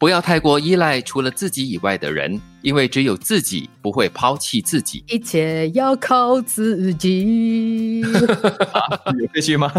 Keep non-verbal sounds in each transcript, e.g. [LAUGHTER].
不要太过依赖除了自己以外的人，因为只有自己不会抛弃自己。一切要靠自己。[LAUGHS] 有这句吗？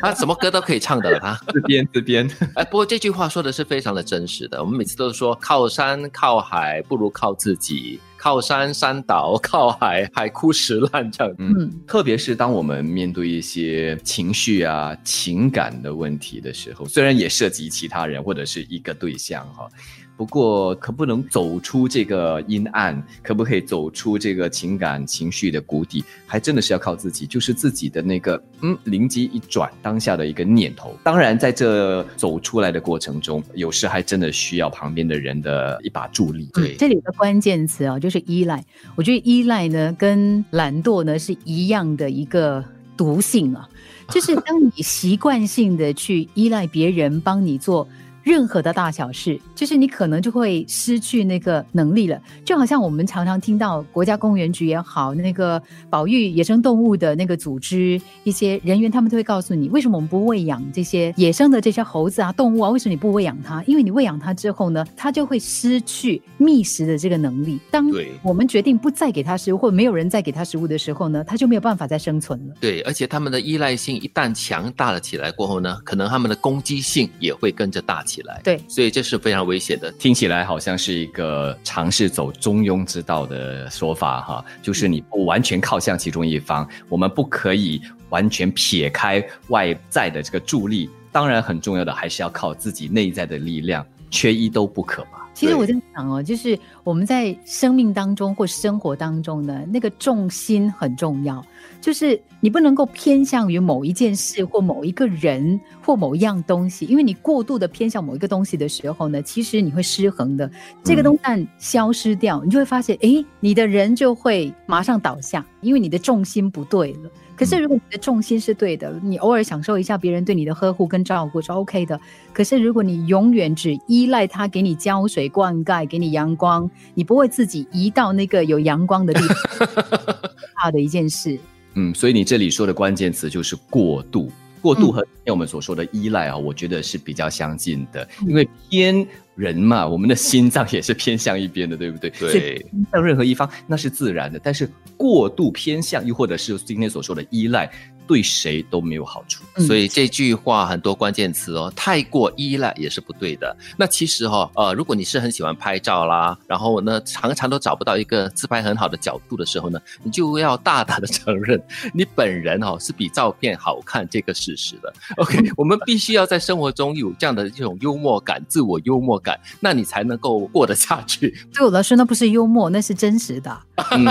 他 [LAUGHS] 什么歌都可以唱的了，他自编自编。[LAUGHS] 哎，不过这句话说的是非常的真实的。我们每次都是说靠山靠海不如靠自己，靠山山倒，[LAUGHS] 靠海海枯石烂这样。嗯，特别是当我们面对一些情绪啊、情感的问题的时候，虽然也涉及其他人或者是一个对象哈。不过，可不能走出这个阴暗，可不可以走出这个情感情绪的谷底，还真的是要靠自己，就是自己的那个嗯，灵机一转，当下的一个念头。当然，在这走出来的过程中，有时还真的需要旁边的人的一把助力。对，这里的关键词啊，就是依赖。我觉得依赖呢，跟懒惰呢是一样的一个毒性啊，就是当你习惯性的去依赖别人帮你做。任何的大小事，就是你可能就会失去那个能力了。就好像我们常常听到国家公园局也好，那个保育野生动物的那个组织一些人员，他们都会告诉你，为什么我们不喂养这些野生的这些猴子啊、动物啊？为什么你不喂养它？因为你喂养它之后呢，它就会失去觅食的这个能力。当我们决定不再给它食物，或没有人再给它食物的时候呢，它就没有办法再生存了。对，而且它们的依赖性一旦强大了起来过后呢，可能它们的攻击性也会跟着大。起来，对，所以这是非常危险的。听起来好像是一个尝试走中庸之道的说法哈，就是你不完全靠向其中一方，我们不可以完全撇开外在的这个助力。当然，很重要的还是要靠自己内在的力量，缺一都不可嘛。其实我在想哦，就是我们在生命当中或生活当中呢，那个重心很重要。就是你不能够偏向于某一件事或某一个人或某一样东西，因为你过度的偏向某一个东西的时候呢，其实你会失衡的。这个东西消失掉，你就会发现，哎，你的人就会马上倒下，因为你的重心不对了。可是如果你的重心是对的，你偶尔享受一下别人对你的呵护跟照顾是 OK 的。可是如果你永远只依赖他给你浇水灌溉、给你阳光，你不会自己移到那个有阳光的地方，[LAUGHS] 怕的一件事。嗯，所以你这里说的关键词就是过度，过度和我们所说的依赖啊，我觉得是比较相近的，因为偏人嘛，[LAUGHS] 我们的心脏也是偏向一边的，对不对？对，向任何一方那是自然的，但是过度偏向，又或者是今天所说的依赖。对谁都没有好处，所以这句话很多关键词哦，太过依赖也是不对的。那其实哈，呃，如果你是很喜欢拍照啦，然后呢，常常都找不到一个自拍很好的角度的时候呢，你就要大胆的承认，[LAUGHS] 你本人哈是比照片好看这个事实的。OK，[LAUGHS] 我们必须要在生活中有这样的这种幽默感，自我幽默感，那你才能够过得下去。[LAUGHS] 对我来说，那不是幽默，那是真实的。嗯，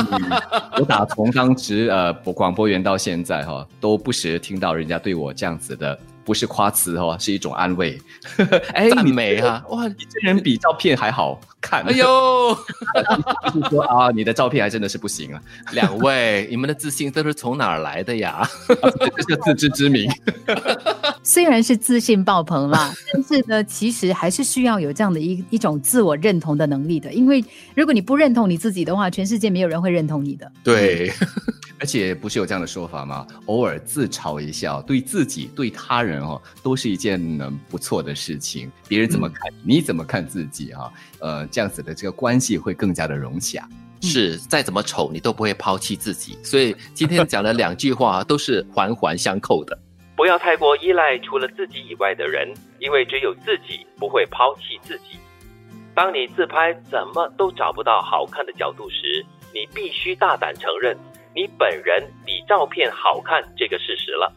我打从当时呃广播员到现在哈。都不时听到人家对我这样子的。不是夸词哦，是一种安慰。[LAUGHS] 哎，赞美啊！哇，你这人比照片还好看。哎呦，[LAUGHS] 是说啊，你的照片还真的是不行啊。两位，你们的自信都是从哪儿来的呀？这是自知之明。[LAUGHS] 虽然是自信爆棚啦，但是呢，其实还是需要有这样的一一种自我认同的能力的。因为如果你不认同你自己的话，全世界没有人会认同你的。对，而且不是有这样的说法吗？偶尔自嘲一下，对自己、对他人。哦，都是一件不错的事情。别人怎么看，你怎么看自己哈？呃，这样子的这个关系会更加的融洽。是，再怎么丑，你都不会抛弃自己。所以今天讲的两句话都是环环相扣的。不要太过依赖除了自己以外的人，因为只有自己不会抛弃自己。当你自拍怎么都找不到好看的角度时，你必须大胆承认，你本人比照片好看这个事实了。